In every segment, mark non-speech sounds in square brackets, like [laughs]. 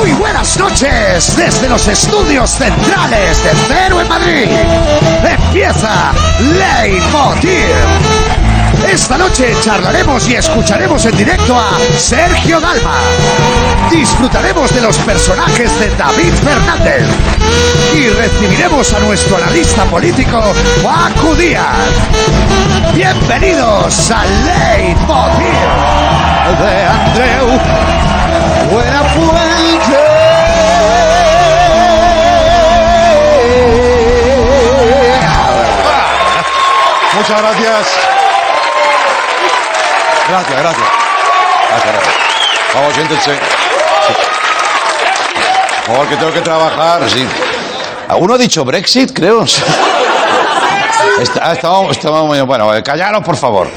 Muy buenas noches desde los estudios centrales de Cero en Madrid. Empieza Leitmotiv. Esta noche charlaremos y escucharemos en directo a Sergio Dalma. Disfrutaremos de los personajes de David Fernández. Y recibiremos a nuestro analista político, Juan Díaz. Bienvenidos a Leitmotiv de Andreu Buenafuente. Muchas gracias. Gracias, gracias. Gracias, gracias. Vamos, siéntense. Por favor, que tengo que trabajar, sí. ¿Uno ha dicho Brexit, creo? Está, estaba, estaba muy- bueno, callaros, por favor.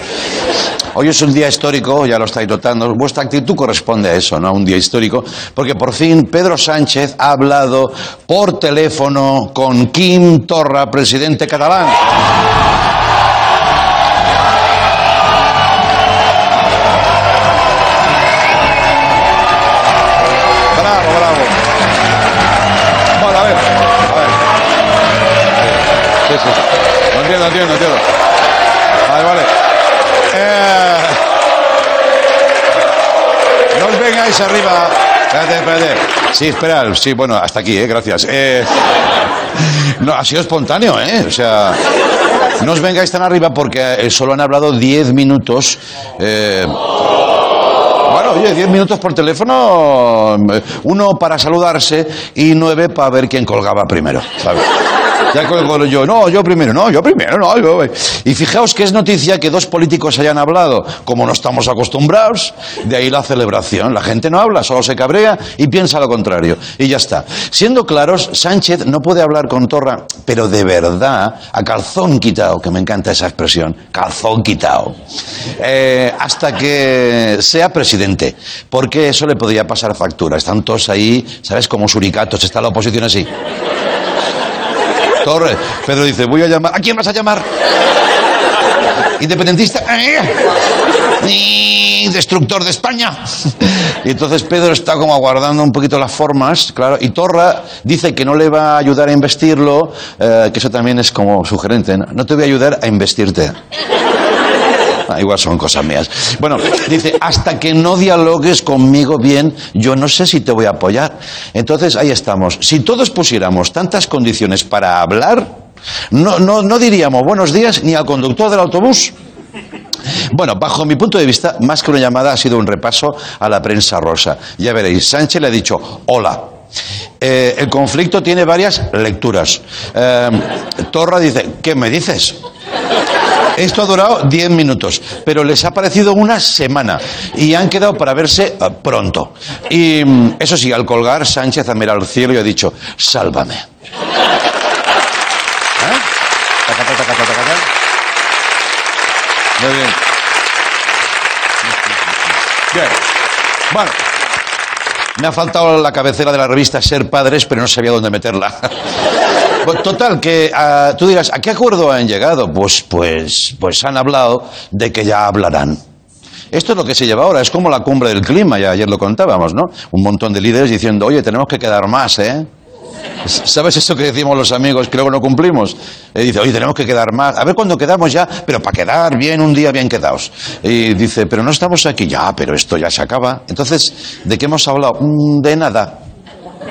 Hoy es un día histórico, ya lo estáis notando. Vuestra actitud corresponde a eso, ¿no? Un día histórico, porque por fin Pedro Sánchez ha hablado por teléfono con Kim Torra, presidente catalán. Entiendo, entiendo. Vale, vale. Eh, no os vengáis arriba. Espérate, espérate. Sí, espera. Sí, bueno, hasta aquí, eh, gracias. Eh, no, ha sido espontáneo, ¿eh? O sea, no os vengáis tan arriba porque solo han hablado 10 minutos. eh, bueno, oye, 10 minutos por teléfono, eh, uno para saludarse y nueve para ver quién colgaba primero, ¿sabes? Ya colgo yo, no, yo primero, no, yo primero, no, yo. Y fijaos que es noticia que dos políticos hayan hablado, como no estamos acostumbrados, de ahí la celebración. La gente no habla, solo se cabrea y piensa lo contrario. Y ya está. Siendo claros, Sánchez no puede hablar con Torra, pero de verdad, a calzón quitado, que me encanta esa expresión, calzón quitado, eh, hasta que sea presidente, porque eso le podría pasar factura. Están todos ahí, ¿sabes? Como suricatos, está la oposición así. Torre. Pedro dice, voy a llamar. ¿A quién vas a llamar? ¿Independentista? ¡Y destructor de España! Y entonces Pedro está como aguardando un poquito las formas, claro, y Torra dice que no le va a ayudar a investirlo, eh, que eso también es como sugerente. No, No te voy a ayudar a investirte. Ah, igual son cosas mías. Bueno, dice, hasta que no dialogues conmigo bien, yo no sé si te voy a apoyar. Entonces, ahí estamos. Si todos pusiéramos tantas condiciones para hablar, no, no, no diríamos buenos días ni al conductor del autobús. Bueno, bajo mi punto de vista, más que una llamada, ha sido un repaso a la prensa rosa. Ya veréis, Sánchez le ha dicho, hola. Eh, el conflicto tiene varias lecturas. Eh, Torra dice, ¿qué me dices? Esto ha durado 10 minutos, pero les ha parecido una semana y han quedado para verse eh, pronto. Y mm, eso sí, al colgar, Sánchez ha mirado al cielo y ha dicho, sálvame. ¿Eh? Muy bien. Bien. Bueno. Me ha faltado la cabecera de la revista Ser Padres, pero no sabía dónde meterla. Pues, total, que ah, tú dirás, ¿a qué acuerdo han llegado? Pues, pues, pues han hablado de que ya hablarán. Esto es lo que se lleva ahora, es como la cumbre del clima, ya ayer lo contábamos, ¿no? Un montón de líderes diciendo, oye, tenemos que quedar más, ¿eh? [laughs] ¿Sabes eso que decimos los amigos que luego no cumplimos? Eh, dice, oye, tenemos que quedar más. A ver cuándo quedamos ya, pero para quedar bien, un día bien quedados. Y dice, pero no estamos aquí. Ya, pero esto ya se acaba. Entonces, ¿de qué hemos hablado? Mm, De nada.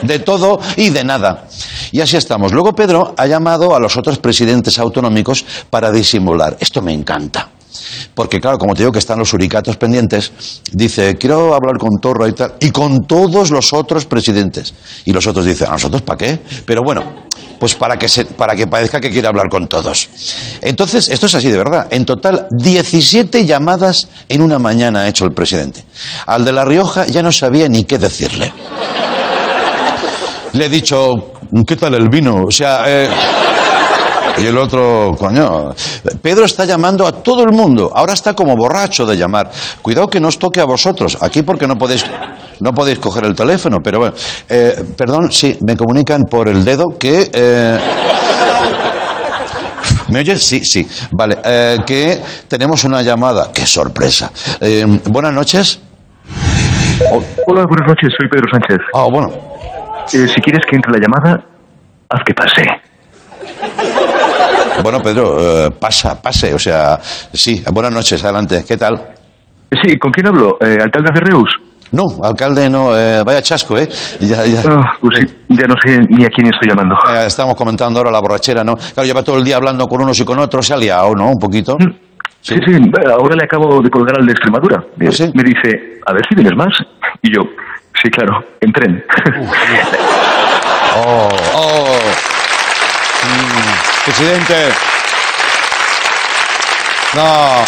De todo y de nada. Y así estamos. Luego Pedro ha llamado a los otros presidentes autonómicos para disimular. Esto me encanta. Porque claro, como te digo que están los suricatos pendientes, dice, quiero hablar con Torra y tal, y con todos los otros presidentes. Y los otros dicen, ¿a nosotros para qué? Pero bueno, pues para que, se, para que parezca que quiere hablar con todos. Entonces, esto es así de verdad. En total, 17 llamadas en una mañana ha hecho el presidente. Al de La Rioja ya no sabía ni qué decirle. Le he dicho, ¿qué tal el vino? O sea, eh, y el otro, coño. Pedro está llamando a todo el mundo. Ahora está como borracho de llamar. Cuidado que no os toque a vosotros. Aquí porque no podéis, no podéis coger el teléfono. Pero bueno, eh, perdón, sí, me comunican por el dedo que. eh, ¿Me oyes? Sí, sí. Vale, eh, que tenemos una llamada. ¡Qué sorpresa! Eh, buenas noches. Hola, buenas noches, soy Pedro Sánchez. Ah, bueno. Eh, si quieres que entre la llamada, haz que pase. Bueno, Pedro, eh, pasa, pase. O sea, sí, buenas noches, adelante. ¿Qué tal? Sí, ¿con quién hablo? Eh, ¿Alcalde de Reus? No, alcalde, no. eh, vaya chasco, ¿eh? Ya, ya. Ah, pues sí, ya no sé ni a quién estoy llamando. Eh, estamos comentando ahora la borrachera, ¿no? Claro, lleva todo el día hablando con unos y con otros, se ha liado, ¿no? Un poquito. Sí, sí, ahora le acabo de colgar al de Extremadura. ¿Ah, sí? Me dice, a ver si vienes más. Y yo, sí, claro, en tren. [laughs] Oh, oh. Mm, presidente. No.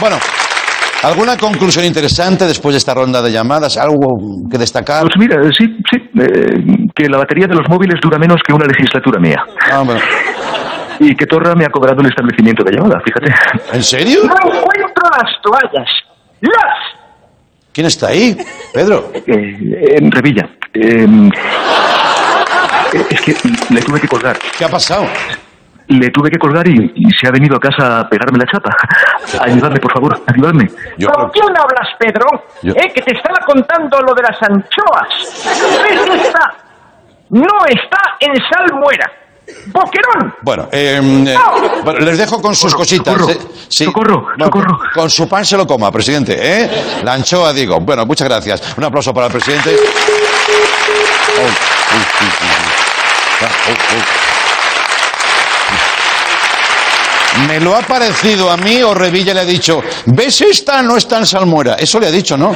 Bueno, ¿alguna conclusión interesante después de esta ronda de llamadas? ¿Algo que destacar? Pues mira, sí, sí, eh, que la batería de los móviles dura menos que una legislatura mía. Ah, bueno. Y que Torra me ha cobrado el establecimiento de llamada, fíjate. ¿En serio? No encuentro las toallas. ¡Las! ¿Quién está ahí? Pedro. Eh, en Revilla. Eh, es que le tuve que colgar. ¿Qué ha pasado? Le tuve que colgar y, y se ha venido a casa a pegarme la chapa. Ayudadme, por favor, ayudadme. Yo ¿Con quién hablas, Pedro? Yo- Eh, que te estaba contando lo de las anchoas. ¿Ves que está? No está en salmuera. ¡Boquerón! Bueno, eh, eh, bueno, les dejo con sus cositas. socorro, eh. socorro, Bueno, socorro. Con su pan se lo coma, presidente, ¿eh? La anchoa, digo. Bueno, muchas gracias. Un aplauso para el presidente. Oh, oh, oh. Me lo ha parecido a mí o Revilla le ha dicho, ¿ves esta? No está en salmuera. Eso le ha dicho, ¿no?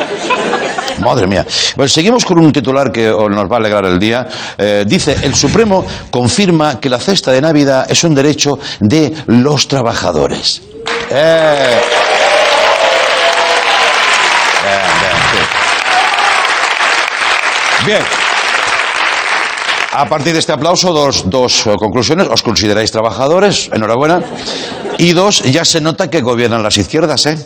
Madre mía. Pues seguimos con un titular que nos va a alegrar el día. Eh, dice, el Supremo confirma que la cesta de Navidad es un derecho de los trabajadores. Eh. Bien. A partir de este aplauso, dos, dos eh, conclusiones. Os consideráis trabajadores, enhorabuena. Y dos, ya se nota que gobiernan las izquierdas, ¿eh?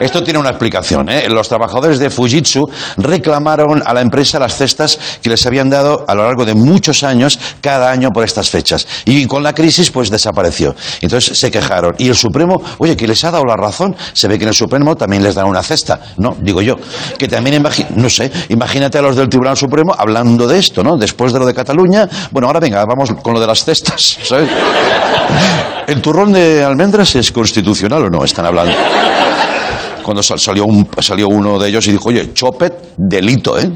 Esto tiene una explicación. ¿eh? Los trabajadores de Fujitsu reclamaron a la empresa las cestas que les habían dado a lo largo de muchos años, cada año por estas fechas. Y con la crisis, pues desapareció. Entonces se quejaron. Y el Supremo, oye, que les ha dado la razón. Se ve que en el Supremo también les dan una cesta. No, digo yo. Que también, no sé, imagínate a los del Tribunal Supremo hablando de esto, ¿no? Después de lo de Cataluña. Bueno, ahora venga, vamos con lo de las cestas, [laughs] ¿sabes? ¿El turrón de almendras es constitucional o no? Están hablando. Cuando sal- salió, un, salió uno de ellos y dijo, oye, chopet, delito, ¿eh?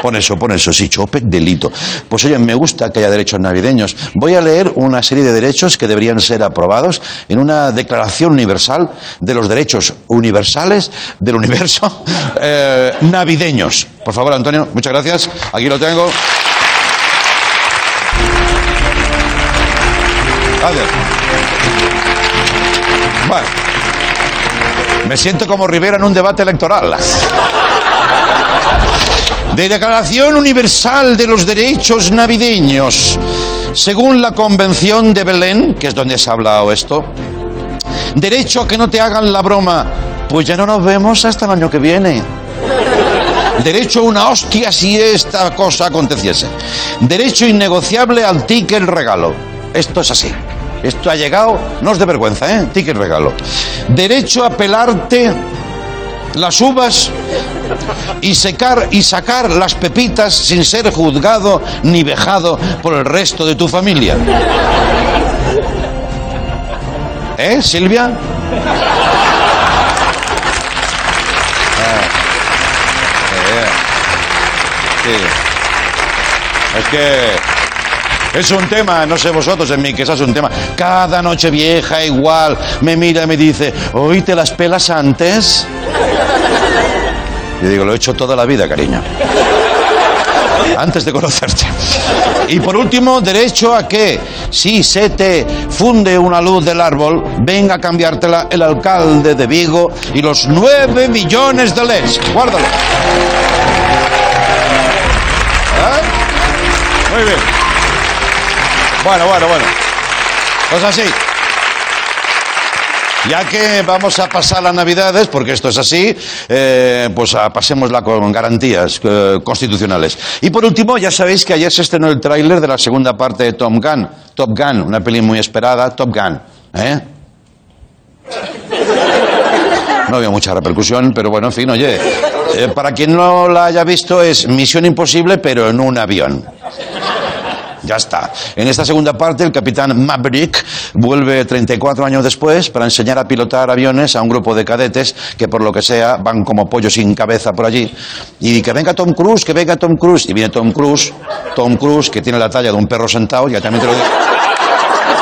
Pon eso, pon eso, sí, chopet, delito. Pues oye, me gusta que haya derechos navideños. Voy a leer una serie de derechos que deberían ser aprobados en una declaración universal de los derechos universales del universo [laughs] eh, navideños. Por favor, Antonio, muchas gracias. Aquí lo tengo. Gracias. Bueno. Me siento como Rivera en un debate electoral. De Declaración Universal de los Derechos Navideños. Según la Convención de Belén, que es donde se ha hablado esto, derecho a que no te hagan la broma, pues ya no nos vemos hasta el año que viene. Derecho a una hostia si esta cosa aconteciese. Derecho innegociable al ticket regalo. Esto es así. Esto ha llegado, no es de vergüenza, ¿eh? Ticket regalo. Derecho a pelarte las uvas y secar y sacar las pepitas sin ser juzgado ni vejado por el resto de tu familia. ¿Eh, Silvia? Sí. Es que es un tema, no sé vosotros, en mi casa es un tema. Cada noche vieja igual me mira y me dice, ¿oíste las pelas antes? Y digo, lo he hecho toda la vida, cariño. Antes de conocerte. Y por último, derecho a que, si se te funde una luz del árbol, venga a cambiártela el alcalde de Vigo y los nueve millones de LEDs. Guárdalo. ¿Eh? Muy bien. Bueno, bueno, bueno. Pues así. Ya que vamos a pasar las Navidades, porque esto es así, eh, pues pasémosla con garantías eh, constitucionales. Y por último, ya sabéis que ayer se estrenó el tráiler de la segunda parte de Top Gun. Top Gun, una peli muy esperada, Top Gun. ¿eh? No había mucha repercusión, pero bueno, en fin, oye, eh, para quien no la haya visto es Misión Imposible, pero en un avión. Ya está. En esta segunda parte, el capitán Maverick vuelve 34 años después para enseñar a pilotar aviones a un grupo de cadetes que, por lo que sea, van como pollos sin cabeza por allí. Y que venga Tom Cruise, que venga Tom Cruise. Y viene Tom Cruise, Tom Cruise, que tiene la talla de un perro sentado, ya también te lo digo.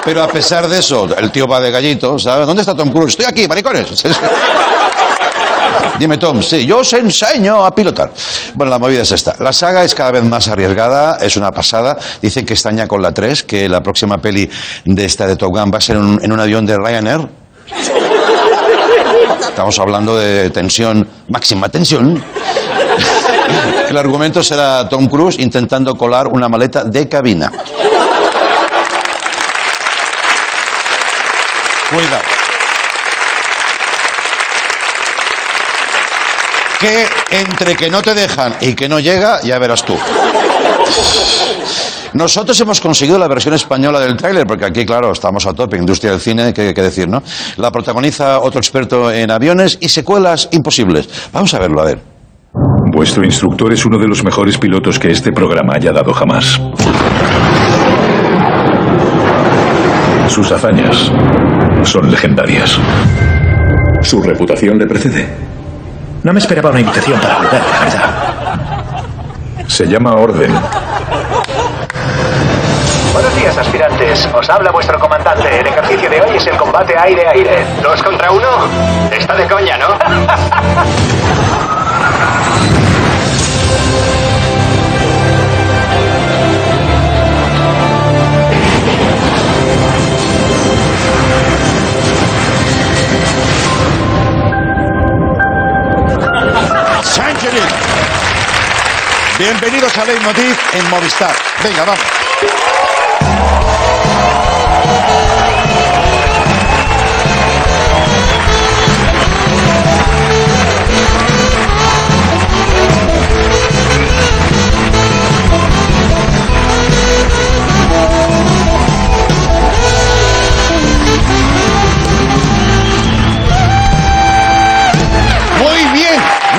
Pero a pesar de eso, el tío va de gallito, ¿sabes? ¿Dónde está Tom Cruise? Estoy aquí, maricones. Dime, Tom, sí, yo os enseño a pilotar. Bueno, la movida es esta. La saga es cada vez más arriesgada, es una pasada. Dicen que están ya con la 3, que la próxima peli de esta de Top Gun va a ser en un avión de Ryanair. Estamos hablando de tensión, máxima tensión. [laughs] El argumento será Tom Cruise intentando colar una maleta de cabina. Cuidado. Que entre que no te dejan y que no llega, ya verás tú. Nosotros hemos conseguido la versión española del tráiler, porque aquí, claro, estamos a tope, industria del cine, ¿qué, qué decir, no? La protagoniza otro experto en aviones y secuelas imposibles. Vamos a verlo, a ver. Vuestro instructor es uno de los mejores pilotos que este programa haya dado jamás. Sus hazañas son legendarias. Su reputación le precede. No me esperaba una invitación para volver, la verdad. Se llama Orden. Buenos días, aspirantes. Os habla vuestro comandante. El ejercicio de hoy es el combate aire-aire. ¿Dos contra uno? Está de coña, ¿no? [laughs] Changeling. Bienvenidos a Leitmotiv en Movistar. Venga, vamos.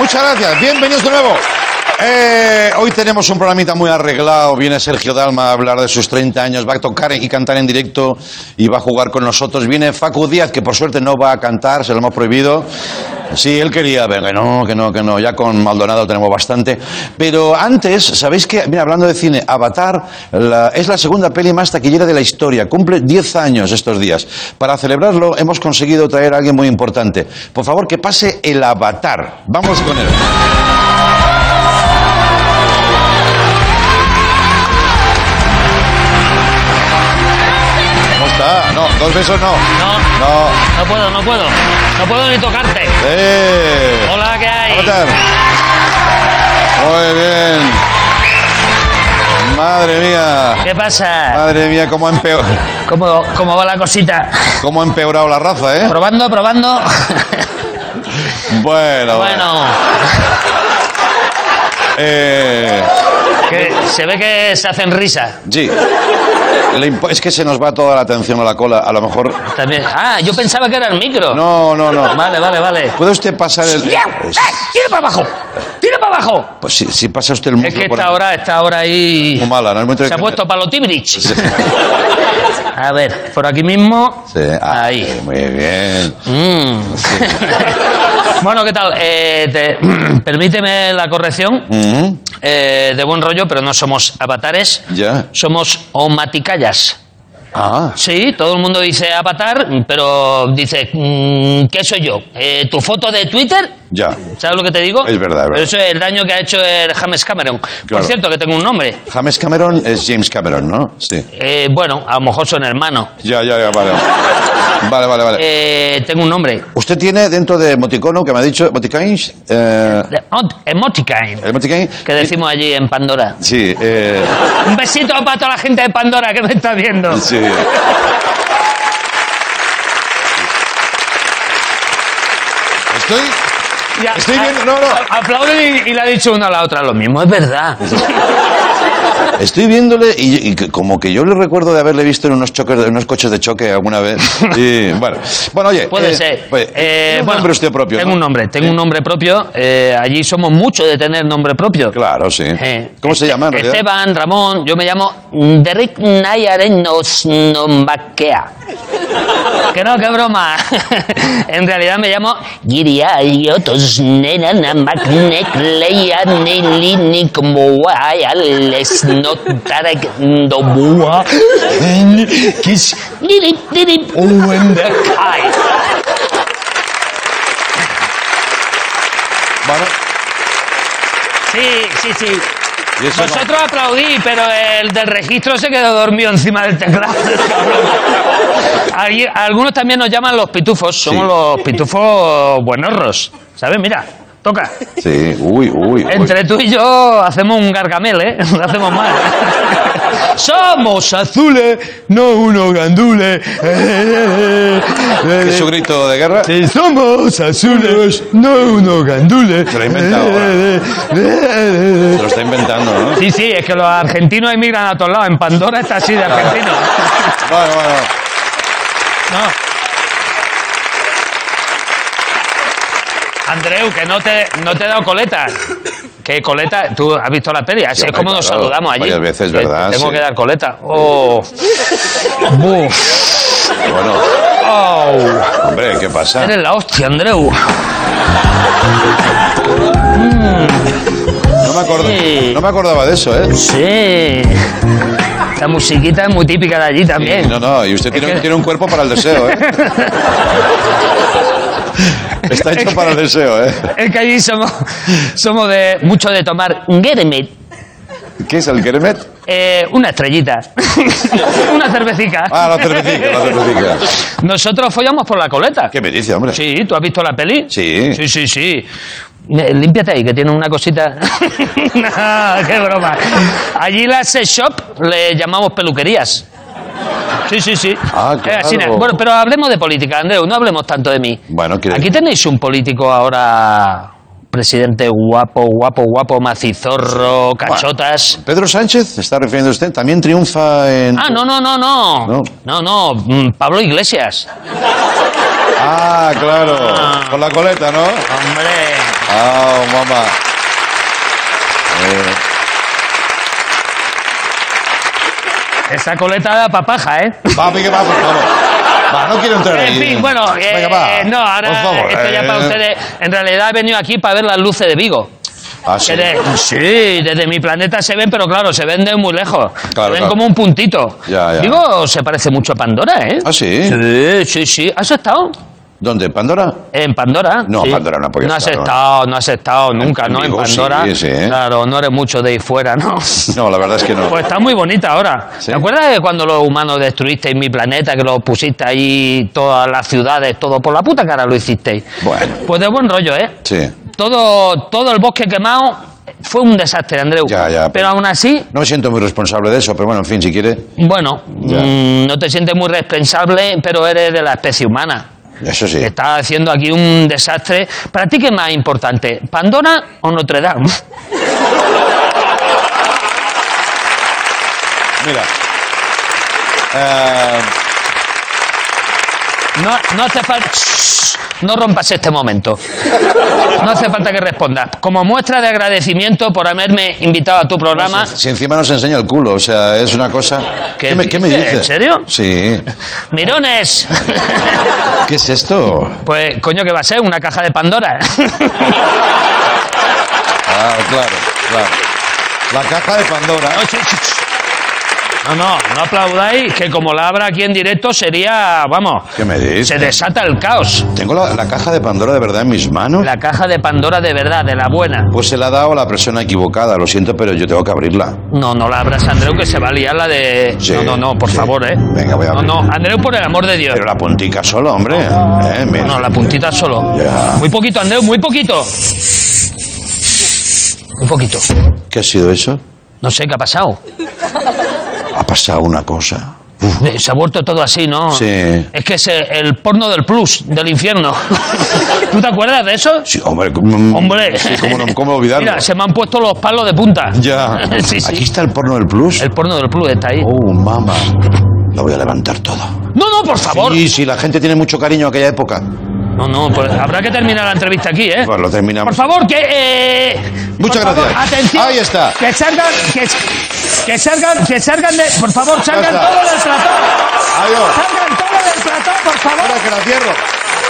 Muchas gracias. Bienvenidos de nuevo. Eh, hoy tenemos un programita muy arreglado. Viene Sergio Dalma a hablar de sus 30 años. Va a tocar y cantar en directo y va a jugar con nosotros. Viene Facu Díaz, que por suerte no va a cantar, se lo hemos prohibido. Sí, él quería, venga, que no, que no, que no. Ya con Maldonado tenemos bastante. Pero antes, ¿sabéis que, mira, hablando de cine, Avatar es la segunda peli más taquillera de la historia. Cumple 10 años estos días. Para celebrarlo, hemos conseguido traer a alguien muy importante. Por favor, que pase el Avatar. Vamos con él. Dos besos no. No, No. no puedo, no puedo. No puedo ni tocarte. ¡Eh! Hola, ¿qué hay? Muy bien. Madre mía. ¿Qué pasa? Madre mía, cómo ha, empeo- ¿Cómo, ¿Cómo va la cosita? cómo ha empeorado la raza, ¿eh? Probando, probando. Bueno, Bueno, Eh, que se ve que se hacen risa. sí. Es que se nos va toda la atención a la cola. A lo mejor. También. Ah, yo pensaba que era el micro. No, no, no. Vale, vale, vale. ¿Puede usted pasar el.? ¡Tira ¡Tira para abajo! ¡Tira para abajo! Pues si, si pasa usted el Es muslo que esta hora, esta hora ahí. Muy mala, ¿no? Se ha puesto para los Tibrich. A ver, por aquí mismo. Sí, ah, Ahí. Muy bien. Mm. [laughs] bueno, ¿qué tal? Eh, te- [clears throat] permíteme la corrección. Ujú, eh, de buen rollo, pero no somos avatares. Ya. Somos omaticayas. Ah, Sí, todo el mundo dice avatar, pero dice, mm, ¿qué soy yo? Eh, ¿Tu foto de Twitter? Ya. ¿Sabes lo que te digo? Es verdad, es Pero verdad. eso es el daño que ha hecho el James Cameron. Claro. Por cierto, que tengo un nombre. James Cameron es James Cameron, ¿no? Sí. Eh, bueno, a lo mejor son hermanos. Ya, ya, ya, vale. Vale, vale, vale. Eh, tengo un nombre. Usted tiene dentro de Emoticono, que me ha dicho, Emoticons, eh, De- Ot- Que decimos allí en Pandora. Sí, eh, Un besito para toda la gente de Pandora que me está viendo. sí. [laughs] Estoy, Ya, Estoy viendo- no, no. a- Aplauden y, y le ha dicho una a la otra lo mismo, es verdad. [laughs] Estoy viéndole y, y como que yo le recuerdo de haberle visto en unos choques, en unos coches de choque alguna vez. Y, bueno, bueno, oye. Puede eh, ser. pues, Eh, ¿tiene un bueno, nombre usted propio? Tengo ¿no? un nombre, tengo un nombre propio. eh, allí somos muchos de tener nombre propio. Claro, sí. Eh, ¿Cómo se llama en realidad? Esteban, Ramón, yo me llamo Derek Nayarenos Nombakea. Que no, que broma. [laughs] en realidad me llamo Giriayotos Nena Nilini Kmoayales Notarek Ndobua Kis Lirip Lirip Uendakai. Bueno, Sí, sí, sí. ¿Y eso Vosotros aplaudí, pero el del registro se quedó dormido encima del teclado. Algunos también nos llaman los pitufos. Somos los pitufos buenorros. ¿Sabes? Mira, toca. sí, uy, uy. uy. Entre tú y yo hacemos un gargamel, ¿eh? [laughs] Lo hacemos mal. [laughs] Somos azules, no unos gandules. ¿Es su grito de guerra? Sí, somos azules, no unos gandules. Se lo ha inventado Se lo está inventando, ¿no? Sí, sí, es que los argentinos emigran a todos lados. En Pandora está así de argentino. Bueno, bueno. No. Andreu, que no te, no te he dado coleta. [coughs] Que coleta, tú has visto la peli, así Sí, es como nos claro, saludamos allí. varias veces, ¿verdad? Tengo Sí. que dar coleta. Oh. Buf. Bueno, Oh. hombre, ¿qué pasa? Eres la hostia, Andreu. No me, acord- Sí. no me acordaba de eso, ¿eh? Sí. Esta musiquita es muy típica de allí también. No, no, y usted tiene, que- tiene un cuerpo para el deseo, ¿eh? [laughs] Está hecho para el deseo, ¿eh? Es que allí somos, somos de mucho de tomar Geremet, ¿Qué es el Keremet? eh, una estrellita, [laughs] una cervecita. Ah, la cervecita, la cervecita. Nosotros follamos por la coleta. ¿Qué me dice, hombre? Sí, ¿tú has visto la peli? Sí. Sí, sí, sí. Eh, Límpiate ahí, que tiene una cosita. [laughs] No, ¡Qué broma! Allí las sex shop le llamamos peluquerías. Sí, sí, sí. Ah, así, claro. Bueno, pero hablemos de política, Andreu, no hablemos tanto de mí. Bueno, ¿quiere- Aquí tenéis un político ahora, presidente guapo, guapo, guapo, macizorro, cachotas. Pedro Sánchez, ¿se está refiriendo usted? También triunfa en... Ah, no, no, no, no. No. No, no, mm, Pablo Iglesias. Ah, claro. Con la coleta, ¿no? Hombre. Ah, mamá. Esa coleta da papaja, ¿eh? papi, ¿qué va? Por favor. Va, no quiero entrar ahí. En fin, bueno, eh, Venga, va. no, ahora Por favor. esto ya para eh. ustedes. En realidad he venido aquí para ver las luces de Vigo. Ah, sí. Que de- sí, desde mi planeta se ven, pero claro, se ven de muy lejos. Claro, se ven claro. como un puntito. Ya, ya. Vigo se parece mucho a Pandora, ¿eh? Ah, sí. Sí, sí, sí. ¿Has estado? ¿Dónde? ¿Pandora? En Pandora. No, sí. Pandora no podía No has estado, no has estado nunca, ¿no? En Vigo sí, Pandora. sí, ¿eh? Claro, no eres mucho de ir fuera, ¿no? [laughs] No, la verdad es que no. Pues está muy bonita ahora. ¿Te acuerdas de cuando los humanos destruisteis mi planeta, que lo pusiste ahí, todas las ciudades, todo por la puta cara lo hicisteis? Bueno. Pues de buen rollo, ¿eh? Sí. Todo, todo el bosque quemado fue un desastre, Andreu. Ya, ya, Pero pero- aún así, No me siento muy responsable de eso, pero bueno, en fin, si quiere. bueno, mm, no te sientes muy responsable, pero eres de la especie humana. Eso sí. Estás haciendo aquí un desastre. ¿Para ti qué es más importante? ¿Pandora o Notre Dame? Mira. Eh, No, no hace falta. No rompas este momento. No hace falta que respondas. Como muestra de agradecimiento por haberme invitado a tu programa. si encima nos enseña el culo, o sea, es una cosa. ¿Qué me, ¿qué me dices? dice? ¿En serio? Sí. ¡Mirones! ¿Qué es esto? Pues, coño, ¿qué va a ser? ¿Una caja de Pandora? Ah, claro, claro. La caja de Pandora. No. No, no, no aplaudáis, que como la abra aquí en directo sería, vamos, ¿Qué me dices? se desata el caos. Tengo la, la caja de Pandora de verdad en mis manos. La caja de Pandora de verdad, de la buena. Pues se la ha dado a la persona equivocada, lo siento, pero yo tengo que abrirla. No, no la abras, Andreu, que se va a liar la de... Sí, no, no, no, por sí. favor, ¿eh? Venga, voy a No, abrir. no, Andreu, por el amor de Dios. Pero la puntica solo, hombre. Eh, mira. No, la puntita solo. Ya. Muy poquito, Andreu, muy poquito. Muy poquito. ¿Qué ha sido eso? No sé qué ha pasado. Ha pasado una cosa. Eh, Se ha vuelto todo así, ¿no? Sí. Es que es el porno del plus, del infierno. ¿Tú te acuerdas de eso? Sí, hombre, ¿cómo, Hombre. sí, ¿cómo, cómo olvidarlo? Mira, se me han puesto los palos de punta. Ya. [laughs] sí, sí. Aquí está el porno del plus. El porno del plus está ahí. Oh, mamá. Lo voy a levantar todo. No, no, por favor. Sí, sí, la gente tiene mucho cariño a aquella época. No, no, pues habrá que terminar la entrevista aquí, ¿eh? Pues lo terminamos. Por favor, que. eh, Muchas por favor, gracias. Atención. Ahí está. Que salgan. Que, que salgan. Que salgan de. Por favor, salgan todos del plató. Adiós. Salgan todos del plató, por favor. Ahora que la cierro.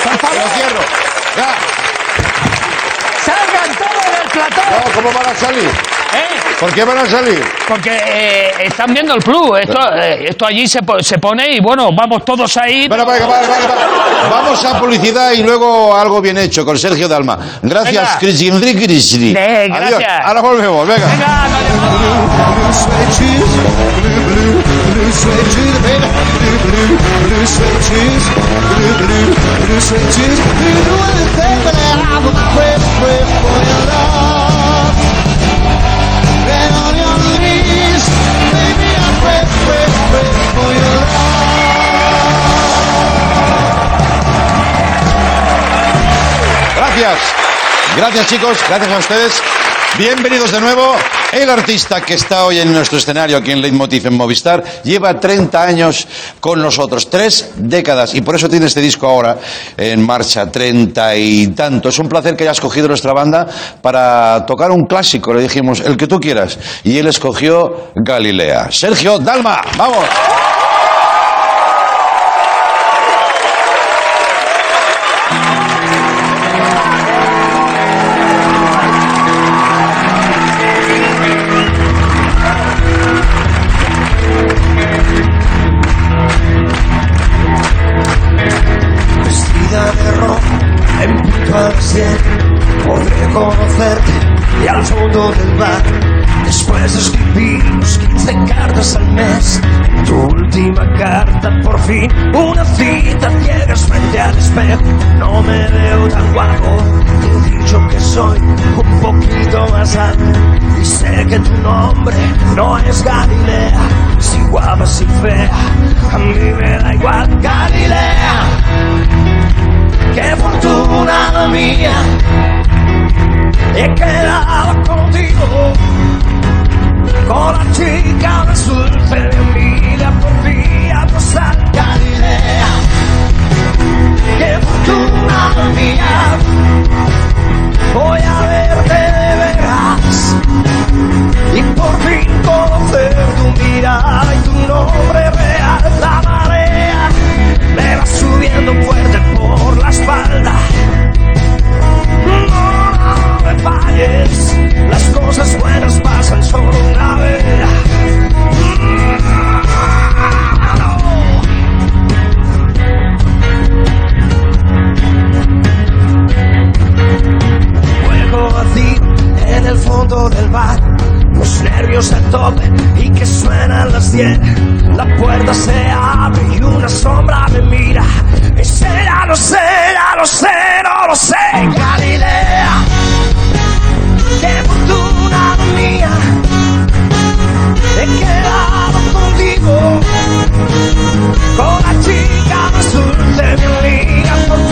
Por Que favor. la cierro. Ya. Salgan todos del plató. No, ¿cómo van a salir? ¿Eh? ¿Por qué van a salir? Porque eh, están viendo el plus. Esto, eh, esto allí se, po- se pone y bueno, vamos todos ahí. Bueno, vale, vale, vale, vale. Vamos a publicidad y luego algo bien hecho con Sergio Dalma. Gracias, Venga. Chris Enrique Crisri. Eh, gracias. Ahora volvemos, venga. Venga, no- Gracias. Gracias, chicos. Gracias a ustedes. Bienvenidos de nuevo. El artista que está hoy en nuestro escenario aquí en Leitmotiv en Movistar lleva 30 años con nosotros, tres décadas, y por eso tiene este disco ahora en marcha, 30 y tanto. Es un placer que hayas escogido nuestra banda para tocar un clásico, le dijimos, el que tú quieras, y él escogió Galilea. Sergio Dalma, vamos. No es Galilea, si guapa, si fea, a mí me da igual Galilea. Qué fortuna la mía. He quedado contigo. Con la chica de mi vida Por vía postal Galilea. Qué fortuna la mía. Voy a verte Nombre real La marea me va subiendo fuerte por la espalda. No, no me falles, las cosas buenas pasan solo una vez. Juego vacío en el fondo del bar, los nervios a tope y suenan las 10. La puerta se abre y una sombra me mira. Ya lo sé, ya lo sé, no lo sé. Galilea, qué fortuna mía. He quedado contigo, con la chica dulce de mi vida.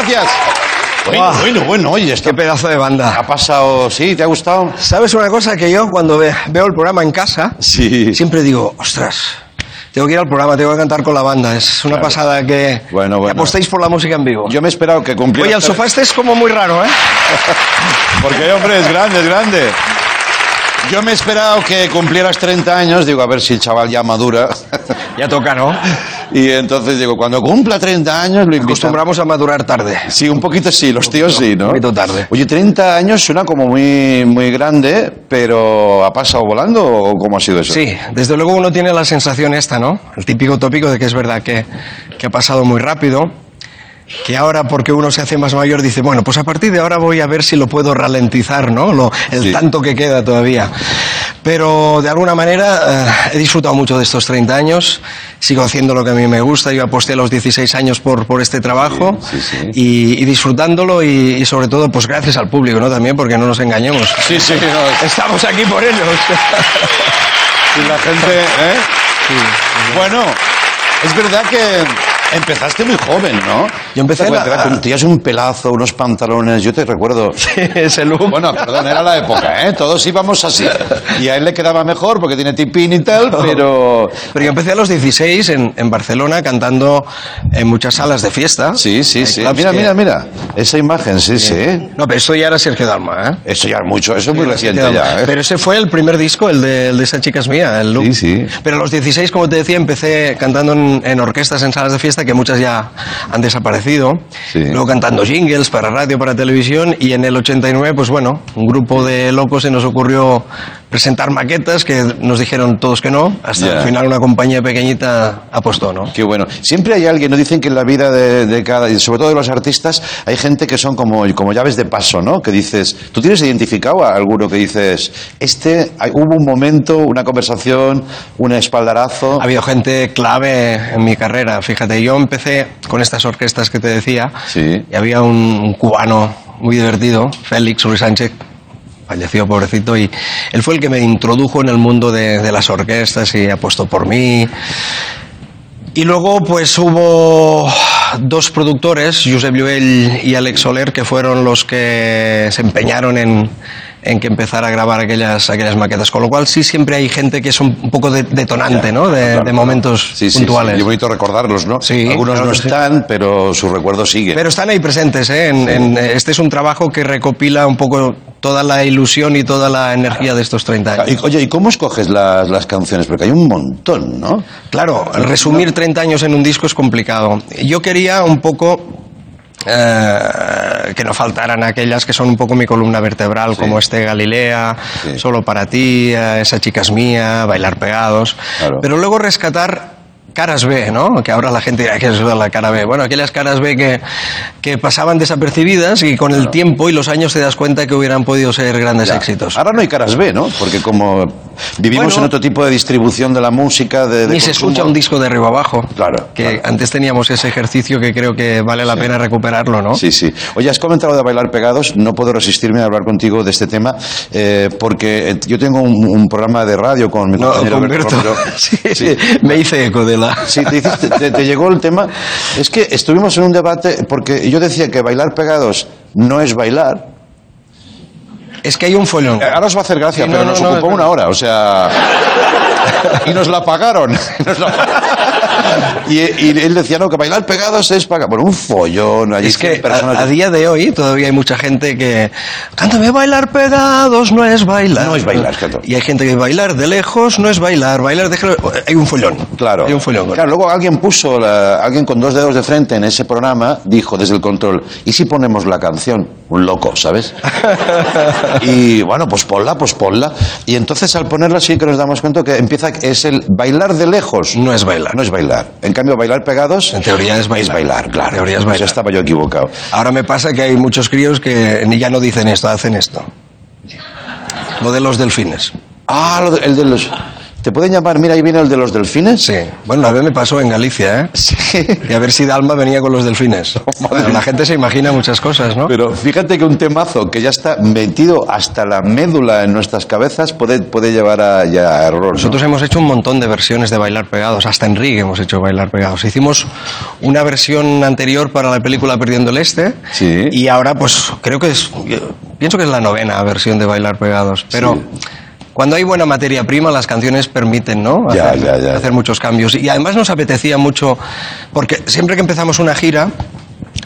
Gracias. Bueno, Guau. bueno, bueno, oye, Qué pedazo de banda. ha pasado, ¿sí? ¿Te ha gustado? ¿Sabes una cosa? Que yo cuando ve- veo el programa en casa, Sí. siempre digo, ostras, tengo que ir al programa, tengo que cantar con la banda. Es una pasada que, Bueno, que bueno. apostéis por la música en vivo. Yo me he esperado que cumpliera... Oye, el sofá este es como muy raro, ¿eh? [laughs] Porque, hombre, es grande, es grande. Yo me he esperado que cumplieras 30 años, digo, a ver si el chaval ya madura. Ya toca, ¿no? [laughs] Y entonces digo, cuando cumpla 30 años lo invitamos. Acostumbramos a madurar tarde. Sí, un poquito sí, los tíos sí, ¿no? Un poquito tarde. Oye, 30 años suena como muy, muy grande, pero ¿ha pasado volando o cómo ha sido eso? Sí, desde luego uno tiene la sensación esta, ¿no? El típico tópico de que es verdad que, que ha pasado muy rápido, que ahora porque uno se hace más mayor dice, bueno, pues a partir de ahora voy a ver si lo puedo ralentizar, ¿no? Lo, el Sí. tanto que queda todavía. Pero de alguna manera eh, he disfrutado mucho de estos 30 años, sigo haciendo lo que a mí me gusta, yo aposté a los 16 años por, por este trabajo Sí, sí, sí. Y, y disfrutándolo y, y sobre todo pues gracias al público, ¿no? También porque no nos engañemos. Sí, sí, no, Estamos aquí por ellos. y la gente, ¿eh? Bueno, es verdad que empezaste muy joven, ¿no? Yo empecé ¿Te la- acuerdas? Tenías un pelazo, unos pantalones, yo te recuerdo. [laughs] Ese look. Bueno, perdón, era la época, ¿eh? Todos íbamos así. Y a él le quedaba mejor porque tiene tipín y tal, pero... Pero yo empecé a los 16 en, en Barcelona cantando en muchas salas de fiesta. Sí, sí, sí. Mira, que- mira, mira. Esa imagen, sí, sí. No, pero eso ya era Sergio Dalma, ¿eh? Eso ya es mucho, eso es muy reciente Sergio ya. ¿eh? Pero ese fue el primer disco, el de, el de esa chica es mía, el look. Sí, sí. Pero a los 16, como te decía, empecé cantando en, en orquestas, en salas de fiesta, que muchas ya han desaparecido. Sí. Luego cantando jingles para radio, para televisión. Y en el 89, pues bueno, un grupo de locos se nos ocurrió presentar maquetas que nos dijeron todos que no. Hasta Ya. al final una compañía pequeñita apostó, ¿no? Qué bueno. Siempre hay alguien, nos dicen que en la vida de, de cada, y sobre todo de los artistas, hay gente que son como, como llaves de paso, ¿no? Que dices, ¿tú tienes identificado a alguno que dices, este, hay- hubo un momento, una conversación, un espaldarazo? Ha habido gente clave en mi carrera. Fíjate, yo empecé con estas orquestas que te decía. Sí. Y había un, un cubano muy divertido, Félix Luis Sánchez, falleció pobrecito, y él fue el que me introdujo en el mundo de, las orquestas y apostó por mí. Y luego, pues hubo dos productores, Josep Lluell y Alex Soler, que fueron los que se empeñaron en, en que empezara a grabar aquellas, aquellas maquetas. Con lo cual, sí, siempre hay gente que es un, poco de- detonante, ¿no? De, Claro, de momentos Sí, sí, puntuales. sí. Y bonito recordarlos, ¿no? Sí, Algunos claro no están, pero su recuerdo sigue. Pero están ahí presentes, ¿eh? En- en- este es un trabajo que recopila un poco toda la ilusión y toda la energía de estos 30 años. Y, oye, ¿y cómo escoges las, las canciones? Porque hay un montón, ¿no? Claro, resumir 30 años en un disco es complicado. Yo quería un poco eh, que no faltaran aquellas que son un poco mi columna vertebral, como este Galilea, Sí. Solo para ti, eh, Esa chica es mía, Bailar pegados. Claro. Pero luego rescatar caras B, ¿no? Que ahora la gente dirá que es la cara B. Bueno, aquellas caras B que, que pasaban desapercibidas y con el tiempo y los años te das cuenta que hubieran podido ser grandes Ya. éxitos. Ahora no hay caras B, ¿no? Porque como vivimos Bueno. en otro tipo de distribución de la música, de, de Ni se escucha un disco de arriba abajo. Claro, Que claro. antes teníamos ese ejercicio que creo que vale la pena recuperarlo, ¿no? Sí, sí. Oye, has comentado de bailar pegados. No puedo resistirme a hablar contigo de este tema eh, porque eh, yo tengo un, un programa de radio con mi No, compañero con Berto. [laughs] Sí, Sí. me hice eco de la... Sí, te, hiciste- te- te llegó el tema. Es que estuvimos en un debate porque yo decía que bailar pegados no es bailar. Es que hay un follón. Eh, Ahora os va a hacer gracia, Sí, pero no, nos no, no, ocupó una hora, o sea. [laughs] y nos la pagaron. Nos la- y, y él decía, no, que bailar pegados es pagar. Bueno, un follón. Allí Es que 100 personas. a, a día de hoy todavía hay mucha gente que cántame bailar pegados no es bailar. No es bailar, claro. Y hay gente que bailar de lejos no es bailar, bailar de lejos hay un follón. Claro. Hay un follón. con Claro, luego alguien puso, la- alguien con dos dedos de frente en ese programa, dijo desde el control, ¿y si ponemos la canción? Un loco, ¿sabes? [laughs] y bueno, pues ponla, pues ponla. Y entonces al ponerla sí que nos damos cuenta que empieza, es el bailar de lejos. No es bailar. No es bailar. En cambio, bailar pegados... En teoría es bailar. Es bailar, claro. En teoría es Pues bailar. estaba yo equivocado. Ahora me pasa que hay muchos críos que ni ya no dicen esto, hacen esto. Lo de los delfines. Ah, lo de- el de los... ¿Te pueden llamar, mira, ahí viene el de los delfines? Sí. Bueno, una vez me pasó en Galicia, ¿eh? Sí. Y a ver si Dalma venía con los delfines. [laughs] Bueno, la gente se imagina muchas cosas, ¿no? Pero fíjate que un temazo que ya está metido hasta la médula en nuestras cabezas puede, puede llevar a, ya a error. ¿no? Nosotros hemos hecho un montón de versiones de Bailar Pegados, hasta Enrique hemos hecho Bailar Pegados. Hicimos una versión anterior para la película Perdiendo el Este Sí. y ahora pues creo que es, pienso que es la novena versión de Bailar Pegados, pero Sí. Cuando hay buena materia prima las canciones permiten, ¿no? Ya, hacer, ya, ya. hacer muchos cambios y además nos apetecía mucho porque siempre que empezamos una gira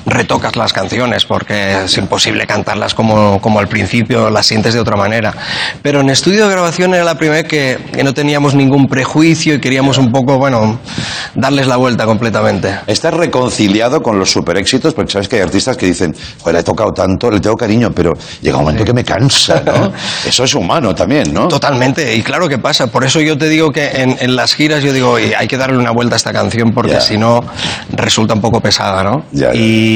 retocas las canciones porque es imposible cantarlas como, como al principio, las sientes de otra manera. Pero en estudio de grabación era la primera vez que, que no teníamos ningún prejuicio y queríamos un poco, bueno, darles la vuelta completamente. Estás reconciliado con los super éxitos, porque sabes que hay artistas que dicen, joder, he tocado tanto, le tengo cariño, pero llega un momento que me cansa, ¿no? [laughs] Eso es humano también, ¿no? Totalmente, y claro que pasa. Por eso yo te digo que en, en las giras yo digo, "Oye, hay que darle una vuelta a esta canción porque Ya. si no resulta un poco pesada, ¿no? Ya, ya. Y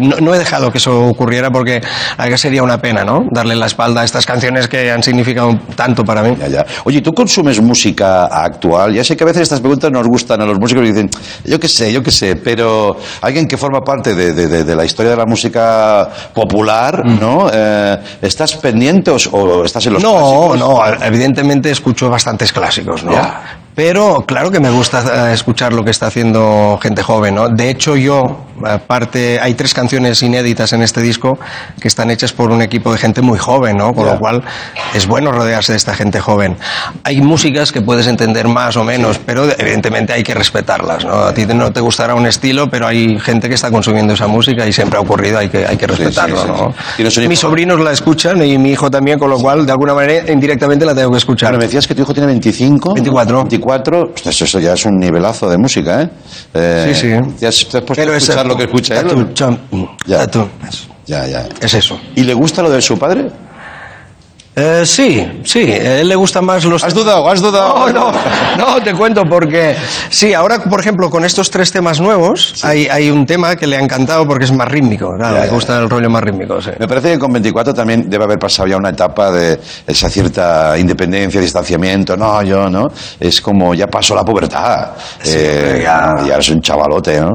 no, no he dejado que eso ocurriera porque a que sería una pena, ¿no? Darle la espalda a estas canciones que han significado tanto para mí. Ya, ya. Oye, ¿tú consumes música actual? Ya sé que a veces estas preguntas nos gustan a los músicos y dicen, yo qué sé, yo qué sé, pero alguien que forma parte de, de- de- de la historia de la música popular, Mm. ¿no? Eh, ¿Estás pendiente o, o estás en los no, clásicos? no, evidentemente escucho bastantes clásicos, ¿no? Ya. Pero claro que me gusta eh, escuchar lo que está haciendo gente joven, ¿no? De hecho, yo, aparte, hay tres canciones inéditas en este disco que están hechas por un equipo de gente muy joven, ¿no? Con Ya. lo cual es bueno rodearse de esta gente joven. Hay músicas que puedes entender más o menos, pero evidentemente hay que respetarlas, ¿no? A ti no te gustará un estilo, pero hay gente que está consumiendo esa música y siempre ha ocurrido, hay que, hay que Sí, sí, respetarlo, sí, ¿no? sí. Un hijo- Mis sobrinos la escuchan y mi hijo también, con lo cual, de alguna manera, indirectamente la tengo que escuchar. Bueno, me decías que tu hijo tiene 25. 24. 24. Pues eso ya es un nivelazo de música, ¿eh? Eh, Sí, sí. ¿Te has, te has puesto Pero a es escuchar lo que escucha él? Ya. Ya, ya. Es eso. ¿Y le gusta lo de su padre? Eh, sí, sí, a él le gustan más los... ¿Has dudado? ¿Has dudado? No, no, no, te cuento porque sí, ahora por ejemplo con estos tres temas nuevos hay, hay un tema que le ha encantado porque es más rítmico, claro, Ya, le ya. gusta el rollo más rítmico, sí. Me parece que con 24 también debe haber pasado ya una etapa de esa cierta independencia, distanciamiento. No, yo no. Es como ya pasó la pubertad. Eh, ya, eres un chavalote, ¿no?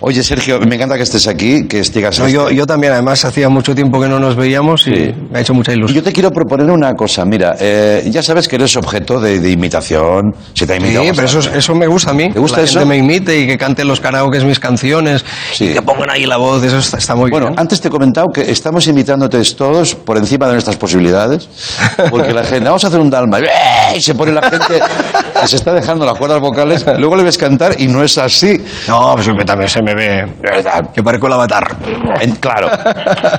Oye, Sergio, me encanta que estés aquí, que estés No, yo, yo también, además hacía mucho tiempo que no nos veíamos y Sí. me ha hecho mucha ilusión. yo te quiero proponer una cosa. Mira, eh, ya sabes que eres objeto de, de imitación. Si te ha Sí, imitado pero eso, eso me gusta a mí. ¿Te gusta que la eso? gente me imite y que cante los karaokes mis canciones Sí. y que pongan ahí la voz, eso está, está muy Bueno, bien. antes te he comentado que estamos imitándote todos por encima de nuestras posibilidades, porque la gente, vamos a hacer un dalma, y se pone la gente que se está dejando las cuerdas vocales, luego le ves cantar y no es así. No, pues que también se me ve, que parezco el avatar. En- claro.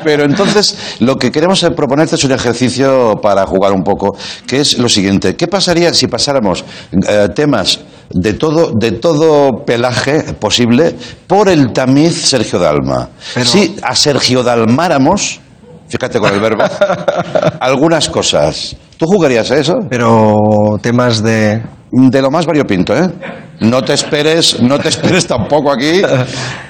Pero entonces, lo que queremos proponerte es un ejercicio para jugar un poco, que es lo siguiente. ¿Qué pasaría si pasáramos eh, temas de todo, de todo pelaje posible por el tamiz Sergio Dalma? Pero- Si a Sergio Dalmáramos, fíjate con el verbo, [laughs] algunas cosas. ¿Tú jugarías a eso? Pero temas de... De lo más variopinto, ¿eh? No te esperes, no te esperes tampoco aquí.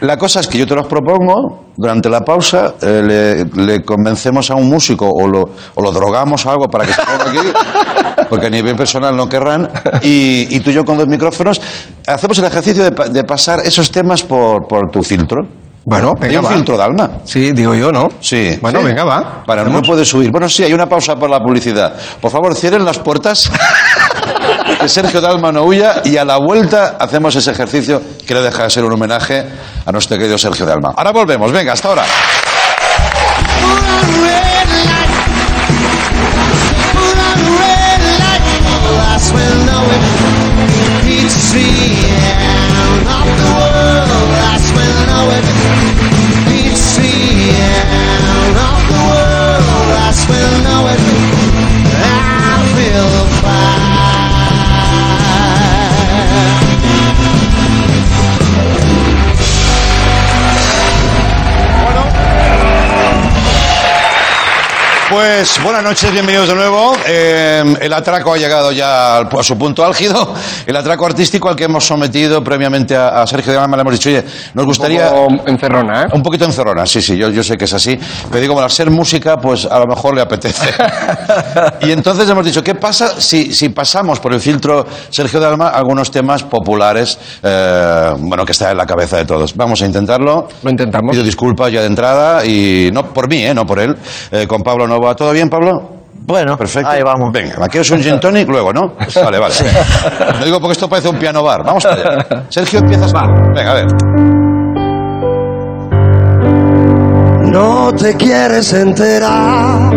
La cosa es que yo te los propongo, durante la pausa eh, le, le convencemos a un músico o lo, o lo drogamos o algo para que se ponga aquí, porque a nivel personal no querrán, y, y tú y yo con dos micrófonos hacemos el ejercicio de, de pasar esos temas por, por tu filtro. Bueno, venga, Hay un filtro de alma. Sí, digo yo, ¿no? Sí. Bueno, venga, va. Para no puede subir. Bueno, sí, hay una pausa por la publicidad. Por favor, cierren las puertas. [laughs] que Sergio Dalma no huya y a la vuelta hacemos ese ejercicio que le deja de ser un homenaje a nuestro querido Sergio Dalma. Ahora volvemos, venga, hasta ahora. will Pues buenas noches, bienvenidos de nuevo. Eh, el atraco ha llegado ya a su punto álgido. El atraco artístico al que hemos sometido previamente a, a Sergio de Alma. Le hemos dicho, oye, nos gustaría... encerrona, ¿eh? Un poquito encerrona, sí, sí, yo, yo sé que es así. Pero digo, bueno, al ser música, pues a lo mejor le apetece. [laughs] y entonces hemos dicho, ¿qué pasa si, si pasamos por el filtro Sergio de Alma algunos temas populares, eh, bueno, que está en la cabeza de todos? Vamos a intentarlo. Lo intentamos. Pido disculpas ya de entrada y no por mí, ¿eh? no por él. Eh, con Pablo Nova, ¿todo bien, Pablo? Bueno, Perfecto. ahí vamos. Venga, ¿me quieres un gin tonic luego, no? [laughs] Vale, vale. Lo digo porque esto parece un piano bar. Vamos para allá. Sergio, empiezas. Venga, a ver. No te quieres enterar,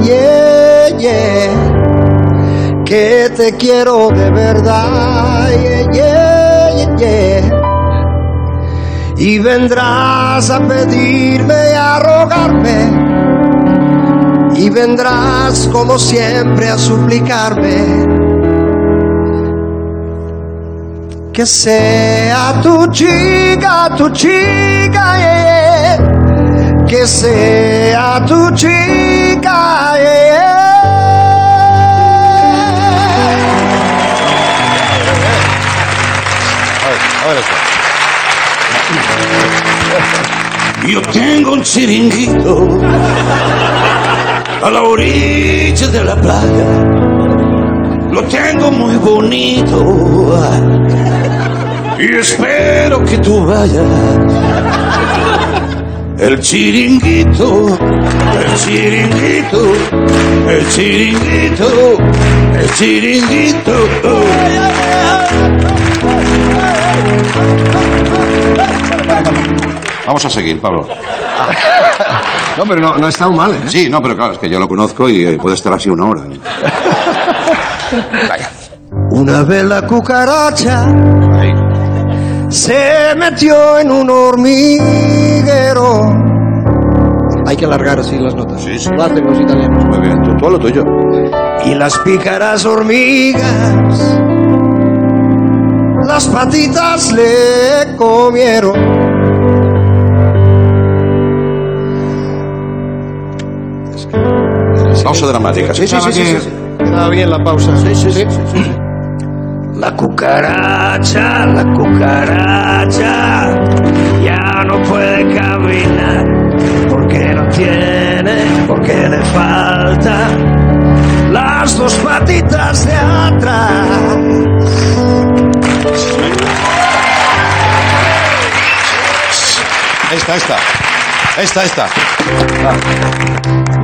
yeah, yeah, que te quiero de verdad, yeah, yeah, yeah. Y vendrás a pedirme y a rogarme, y vendrás como siempre a suplicarme. Que sea tu chica, tu chica, yeah, yeah que sea tu chica. Esto. Yo tengo un chiringuito a la orilla de la playa. Lo tengo muy bonito y espero que tú vayas. El chiringuito, el chiringuito, el chiringuito, el chiringuito. Vamos a seguir, Pablo. No, pero no, no ha estado mal, ¿eh? Sí, no, pero claro, es que yo lo conozco y eh, puede estar así una hora. [laughs] Vaya. Una vez la cucaracha se metió en un hormiguero. Hay que alargar así las notas. Sí, sí. Lo hacen los italianos. Muy bien, tú, tú a lo tuyo. Y las pícaras hormigas, las patitas le comieron. Pausa dramática. Sí, sí, sí, sí, sí. Bien la pausa. Sí, sí, sí. La cucaracha, la cucaracha, ya no puede caminar porque no tiene, porque le falta las dos patitas de atrás. Esta, esta. Esta, esta.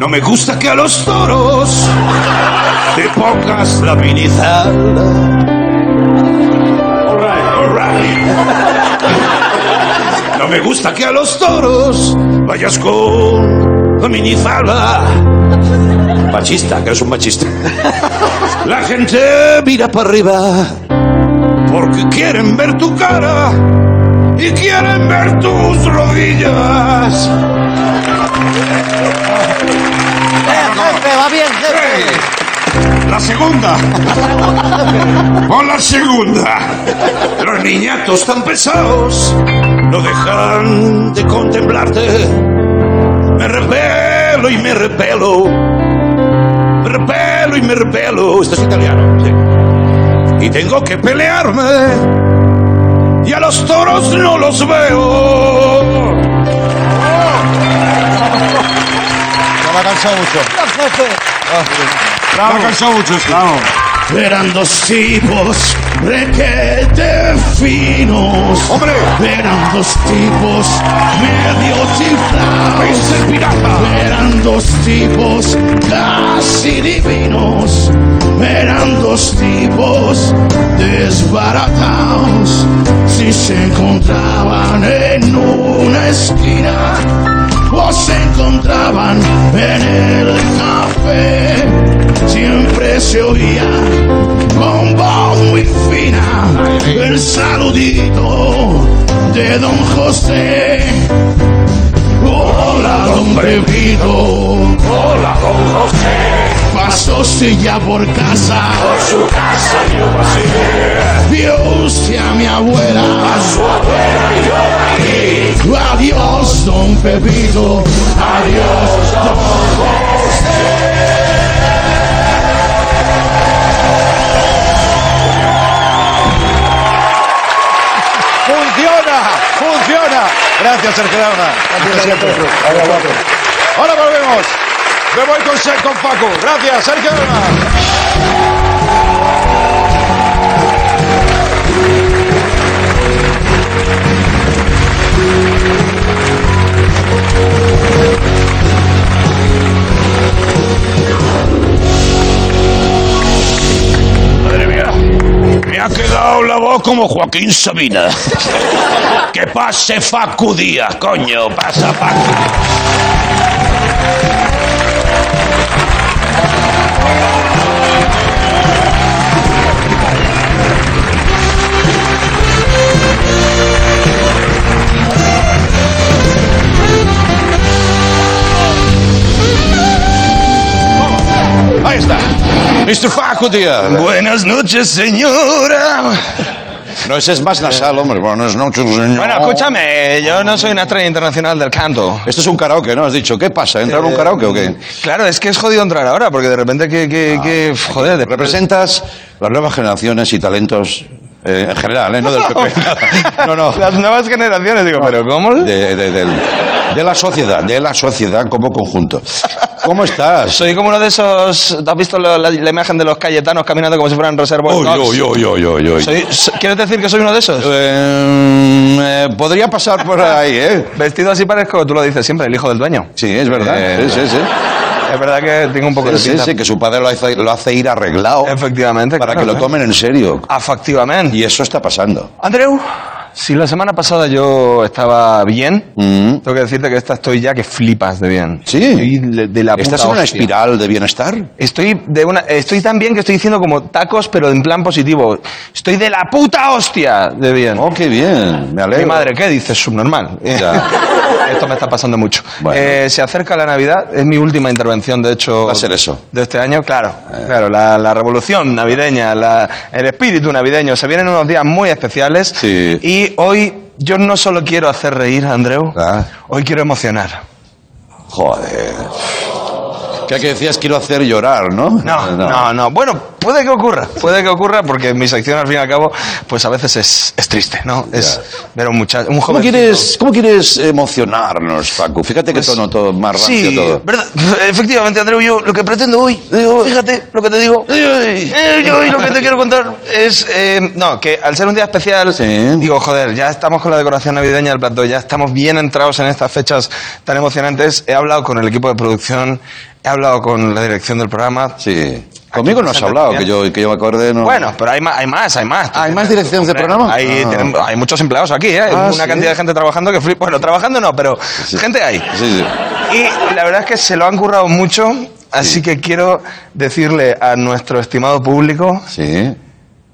No me gusta que a los toros te pongas la minizalda. No me gusta que a los toros vayas con la minifalda. Machista, que eres un machista. La gente mira para arriba porque quieren ver tu cara y quieren ver tus rodillas. La segunda. Con la segunda. Los niñatos tan pesados no dejan de contemplarte. Me repelo y me repelo. Me repelo y me repelo. Esto es italiano. Y tengo que pelearme. Y a los toros no los veo. Ya me ha cansado mucho. Me ha cansado mucho esto. Eran dos tipos requete finos. ¡Hombre! Eran dos tipos medio chiflados. el pirata! Eran dos tipos casi divinos. Eran dos tipos desbaratados. Si se encontraban en una esquina o se encontraban en el café, siempre se oía con voz muy fina el saludito de don José. Hola, don Pepito. Hola, don José. Pasó ya por casa. Por su casa yo pasé. Vio usted a mi abuela. A su abuela yo aquí. Adiós, don Pepito. Adiós, don José. Leona. Gracias, Sergio Leona. Gracias siempre. Ahora volvemos. Me voy con, con Facu. Gracias, Sergio Leona. Me ha quedado la voz como Joaquín Sabina. [laughs] que pase Facu Díaz, coño. Pasa Facu. Ahí está. Mr. Facu Díaz. Buenas noches, señora. No, ese es más nasal, hombre. Buenas noches, señor. Bueno, escúchame, yo no soy una estrella internacional del canto. Esto es un karaoke, ¿no? Has dicho, ¿qué pasa? ¿Entrar a un karaoke o qué? Claro, es que es jodido entrar ahora, porque de repente que, que, que joder, de- Representas las nuevas generaciones y talentos eh, en general, ¿eh? No del [laughs] PP. No, no. Las nuevas generaciones, digo, pero ¿cómo? De, de- del- de la sociedad, de la sociedad como conjunto. ¿Cómo estás? Soy como uno de esos. ¿Has visto la, la- la imagen de los cayetanos caminando como si fueran reservos? Uy, uy, uy, uy. Soy- so- ¿Quieres decir que soy uno de esos? Eh, eh, podría pasar por ahí, ¿eh? Vestido así parezco, tú lo dices siempre, el hijo del dueño. Sí, es verdad. Eh, sí, sí, sí. Es verdad que tengo un poco de Sí, sí, pinta. sí, que su padre lo hace, lo hace ir arreglado Efectivamente. para claro, que lo claro. tomen en serio. Efectivamente. Y eso está pasando. Andreu, si la semana pasada yo estaba bien, Mm. tengo que decirte que esta estoy ya que flipas de bien. Sí. Estoy de, de la ¿Estás en una hostia. espiral de bienestar? Estoy de una, estoy tan bien que estoy diciendo como tacos, pero en plan positivo. Estoy de la puta hostia de bien. Oh, qué bien. Me alegro. Mi madre, ¿qué dices? Subnormal. Ya. [laughs] Esto me está pasando mucho. Bueno. Eh, se acerca la Navidad, es mi última intervención, de hecho. Va a ser eso. De este año, claro. Claro, la, la revolución navideña, la- el espíritu navideño. Se vienen unos días muy especiales. Sí. Y hoy yo no solo quiero hacer reír, Andreu, Ah. hoy quiero emocionar. Joder. Que que decías quiero hacer llorar, ¿no? No, no, no, Bueno, puede que ocurra, puede que ocurra, porque mi sección, al fin y al cabo, pues a veces es, es triste, ¿no? Es ver a un muchacho, un ¿Cómo joven. quieres, ¿Cómo quieres emocionarnos, Paco? Fíjate que tono todo más Pues Sí, todo. verdad. [laughs] Efectivamente, Andreu, yo lo que pretendo hoy, digo, fíjate lo que te digo. Eh, yo hoy lo que te quiero contar es, eh, no, que al ser un día especial, Sí. digo, joder, ya estamos con la decoración navideña del plato, ya estamos bien entrados en estas fechas tan emocionantes. He hablado con el equipo de producción, he hablado con la dirección del programa. Sí. Conmigo no has hablado, que yo, que yo me acordé. No. Bueno, pero hay más, hay más, hay más. ¿hay más direcciones de programa? Hay, Ah. tenemos- hay muchos empleados aquí, ¿eh? Ah, Una ¿sí? cantidad de gente trabajando que flip- Bueno, trabajando no, pero gente hay. Sí, sí. Y la verdad es que se lo han currado mucho, así que quiero decirle a nuestro estimado público, Sí. eh,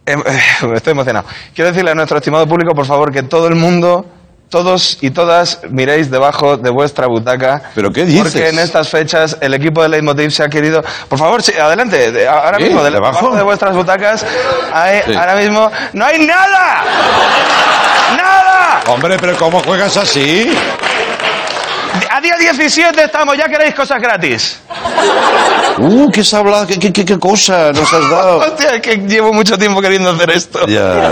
[laughs] estoy emocionado, quiero decirle a nuestro estimado público, por favor, que todo el mundo, todos y todas miréis debajo de vuestra butaca. ¿Pero qué dices? Porque en estas fechas el equipo de Leitmotiv se ha querido... Por favor, sí, adelante, de- ahora mismo, de- ¿Debajo? debajo de vuestras butacas, hay- Sí. ahora mismo, ¡no hay nada! ¡Nada! Hombre, pero ¿cómo juegas así? A día 17 estamos, ya queréis cosas gratis. Uh, ¿qué has hablado? ¿Qué, qué, qué, qué cosa nos has dado? [laughs] Hostia, es que llevo mucho tiempo queriendo hacer esto. Ya.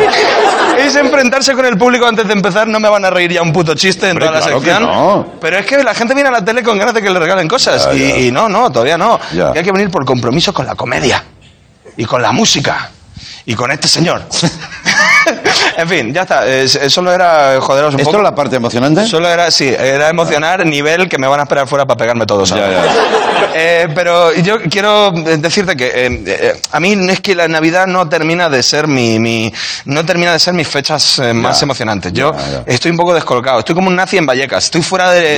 Es enfrentarse con el público antes de empezar, no me van a reír ya un puto chiste en Hombre, toda la claro sección. no. Pero es que la gente viene a la tele con ganas de que le regalen cosas. Ya, y, ya. y no, no, todavía no. Ya. Que hay que venir por compromiso con la comedia. Y con la música. Y con este señor. [laughs] en fin, ya está. Es- es- solo era joderos un ¿Esto poco. es la parte emocionante? Solo era, sí, era emocionar nivel que me van a esperar fuera para pegarme todos. Ya, ahora. ya. Eh, pero yo quiero decirte que eh, eh, a mí es que la Navidad no termina de ser mi, mi- no termina de ser mis fechas eh, más emocionantes. Yo estoy un poco descolocado, estoy como un nazi en Vallecas, estoy fuera de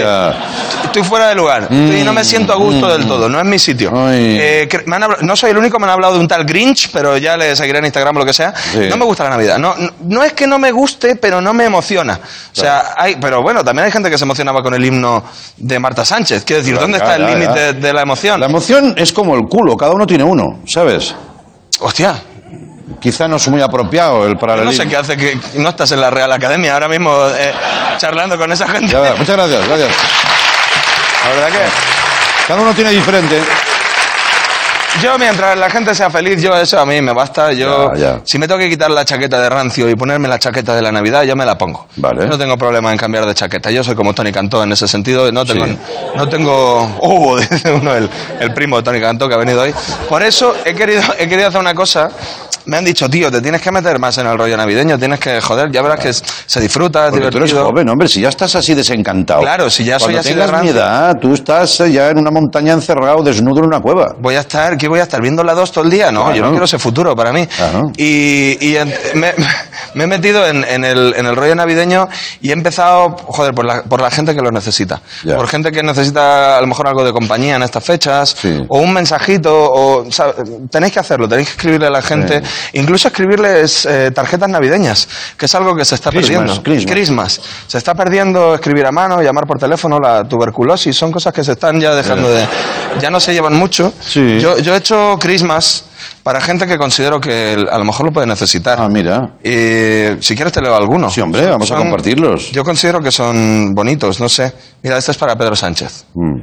estoy fuera de lugar, Estoy- no me siento a gusto del todo, no es mi sitio. Eh, me han no soy el único, me han hablado de un tal Grinch, pero ya le seguiré en Instagram o lo que sea. Sí. No me gusta la Navidad. No, no, no es que no me guste, pero no me emociona. O sea, hay, pero bueno, también hay gente que se emocionaba con el himno de Marta Sánchez. Quiero decir, ¿dónde está el límite ya. de la emoción? La emoción es como el culo, cada uno tiene uno, ¿sabes? Hostia, Quizá no es muy apropiado el yo no paralelismo. sé qué hace que no estás en la Real Academia ahora mismo eh, charlando con esa gente. Ya, muchas gracias, gracias. La verdad que... Cada uno tiene diferente. Yo mientras la gente sea feliz, yo eso a mí me basta. Yo, Ya, ya. si me tengo que quitar la chaqueta de rancio y ponerme la chaqueta de la Navidad, yo me la pongo. Vale. No tengo problema en cambiar de chaqueta. Yo soy como Tony Cantó en ese sentido. No tengo, no tengo, oh, [laughs] dice uno, el, el primo de Tony Cantó que ha venido hoy. Por eso he querido, he querido hacer una cosa. Me han dicho, tío, te tienes que meter más en el rollo navideño, tienes que, joder, ya verás que es- se disfruta, es Porque tú eres divertido. joven, hombre, si ya estás así desencantado. Claro, si ya soy así de rancio. edad, tú estás eh, ya en una montaña encerrado, desnudo en una cueva. Voy a estar, ¿qué voy a estar? ¿Viendo la 2 todo el día? No, Claro. yo no quiero ese futuro para mí. Y, y en- me, me he metido en, en el, en el rollo navideño y he empezado, joder, por la, por la gente que lo necesita. Ya. Por gente que necesita a lo mejor algo de compañía en estas fechas, o un mensajito, o ¿sabe? tenéis que hacerlo, tenéis que escribirle a la gente, incluso escribirles eh, tarjetas navideñas, que es algo que se está Christmas, perdiendo. Christmas. Christmas. Se está perdiendo escribir a mano, llamar por teléfono, la tuberculosis, son cosas que se están ya dejando de... Ya no se llevan mucho. Yo, yo he hecho Christmas para gente que considero que a lo mejor lo puede necesitar. Ah, mira. Y si quieres te leo algunos. Sí, hombre, vamos a compartirlos. Yo considero que son bonitos, no sé. Mira, este es para Pedro Sánchez. Hmm.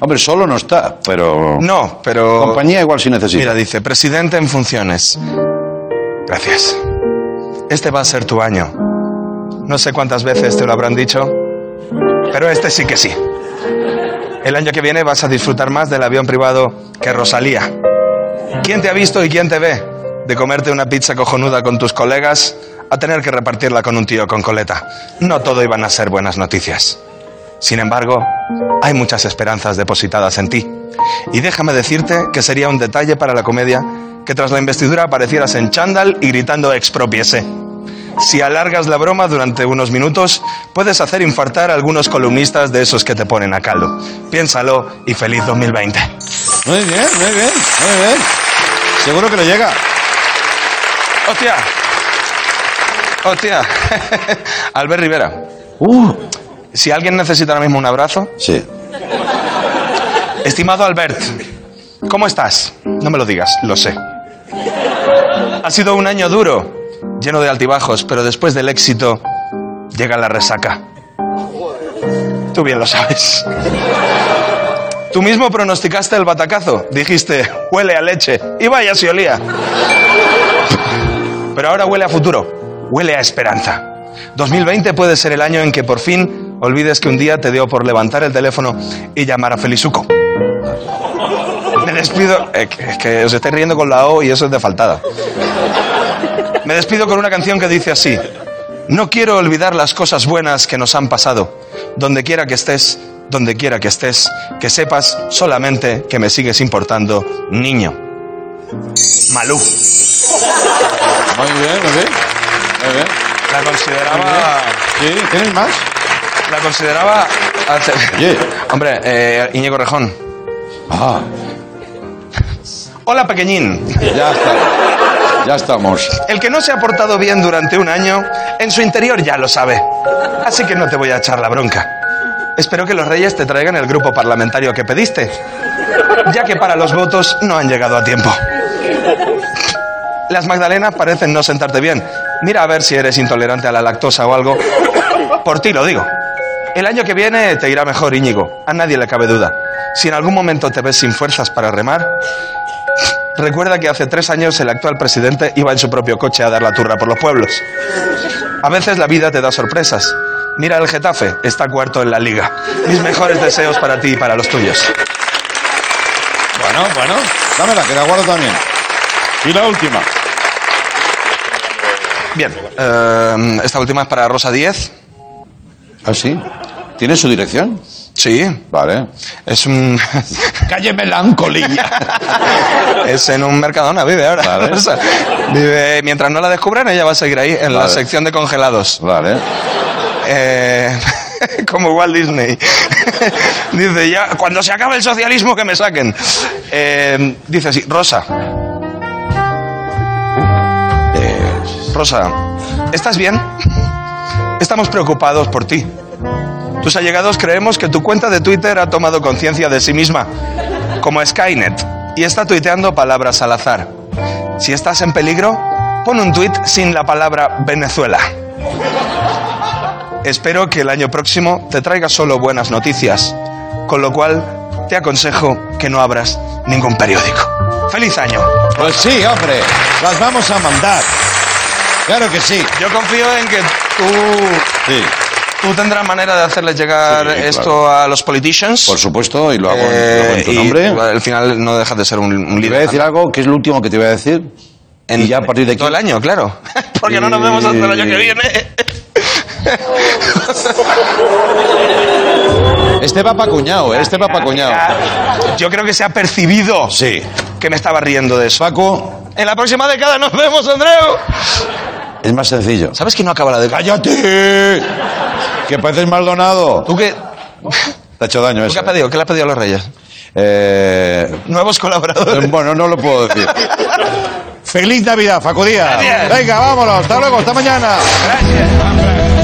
Hombre, solo no está, pero... No, pero... Compañía igual si necesita. Mira, dice, presidente en funciones. Gracias. Este va a ser tu año. No sé cuántas veces te lo habrán dicho, pero este sí que sí. El año que viene vas a disfrutar más del avión privado que Rosalía. ¿Quién te ha visto y quién te ve? De comerte una pizza cojonuda con tus colegas a tener que repartirla con un tío con coleta. No todo iban a ser buenas noticias. Sin embargo, hay muchas esperanzas depositadas en ti. Y déjame decirte que sería un detalle para la comedia que tras la investidura aparecieras en chándal y gritando expropiese. Si alargas la broma durante unos minutos, puedes hacer infartar a algunos columnistas de esos que te ponen a caldo. Piénsalo y feliz 2020. Muy bien, muy bien, muy bien. Seguro que le llega. ¡Hostia! ¡Hostia! [laughs] Albert Rivera. Uh. Si alguien necesita ahora mismo un abrazo. Sí. Estimado Albert, ¿cómo estás? No me lo digas, lo sé. Ha sido un año duro, lleno de altibajos, pero después del éxito llega la resaca. Tú bien lo sabes. Tú mismo pronosticaste el batacazo. Dijiste, huele a leche. Y vaya si olía. Pero ahora huele a futuro. Huele a esperanza. 2020 puede ser el año en que por fin olvides que un día te dio por levantar el teléfono y llamar a Felizuco. Me despido. eh, que- Es que os estáis riendo con la O y eso es de faltada. Me despido con una canción que dice así. No quiero olvidar las cosas buenas que nos han pasado. Donde quiera que estés, donde quiera que estés, que sepas solamente que me sigues importando, niño. Malú. Muy bien, muy bien. Muy bien. La consideraba. Sí, ¿tienes más? La consideraba. Hombre, eh, Íñigo Rejón. Ah, Hola, pequeñín. ya está. Ya estamos. El que no se ha portado bien durante un año, en su interior ya lo sabe. Así que no te voy a echar la bronca. Espero que los reyes te traigan el grupo parlamentario que pediste, ya que para los votos no han llegado a tiempo. Las Magdalenas parecen no sentarte bien. Mira a ver si eres intolerante a la lactosa o algo. Por ti lo digo. El año que viene te irá mejor, Íñigo. A nadie le cabe duda. Si en algún momento te ves sin fuerzas para remar, recuerda que hace tres años el actual presidente iba en su propio coche a dar la turra por los pueblos. A veces la vida te da sorpresas. Mira el Getafe, está cuarto en la liga. Mis mejores deseos para ti y para los tuyos. Bueno, bueno. Dámela, que la guardo también. Y la última. Bien, eh, esta última es para Rosa 10. ¿Ah, sí? ¿Tiene su dirección? Sí. Vale. Es un... [laughs] Calle Melancolía. [laughs] es en un Mercadona, vive ahora. Vale. [laughs] O sea, vive, mientras no la descubran, ella va a seguir ahí, en la sección de congelados. Vale. Eh, como Walt Disney. dice, ya, cuando se acabe el socialismo, que me saquen. Eh, dice así, Rosa. Eh, Rosa, ¿estás bien? Estamos preocupados por ti. Tus allegados creemos que tu cuenta de Twitter ha tomado conciencia de sí misma, como Skynet, y está tuiteando palabras al azar. Si estás en peligro, pon un tuit sin la palabra Venezuela. Espero que el año próximo te traiga solo buenas noticias, con lo cual te aconsejo que no abras ningún periódico. ¡Feliz año! Pues sí, hombre, las vamos a mandar. Claro que sí. Yo confío en que tú, Sí, tú tendrás manera de hacerles llegar Sí, esto claro. a los politicians. por supuesto, y lo hago, en- Eh, lo hago en tu y nombre. al final no dejas de ser un, un Te voy a líder. decir algo que es lo último que te voy a decir. En, y ya a partir de aquí. todo el año, claro. [laughs] Porque no nos vemos hasta el año que viene. [laughs] Este va pa' cuñado, ¿eh? este va pa' cuñado. Yo creo que se ha percibido Sí. que me estaba riendo de eso. Paco, En la próxima década nos vemos, Andreu. es más sencillo. ¿Sabes que no acaba la década? ¡Cállate! Que pareces Maldonado. ¿Tú qué, Te ha hecho daño ¿tú eso. qué has pedido? ¿Qué le has pedido a los reyes? Eh, Nuevos colaboradores. bueno, no lo puedo decir. ¡Feliz Navidad! Gracias. Venga, vámonos. Hasta luego, hasta mañana. Gracias.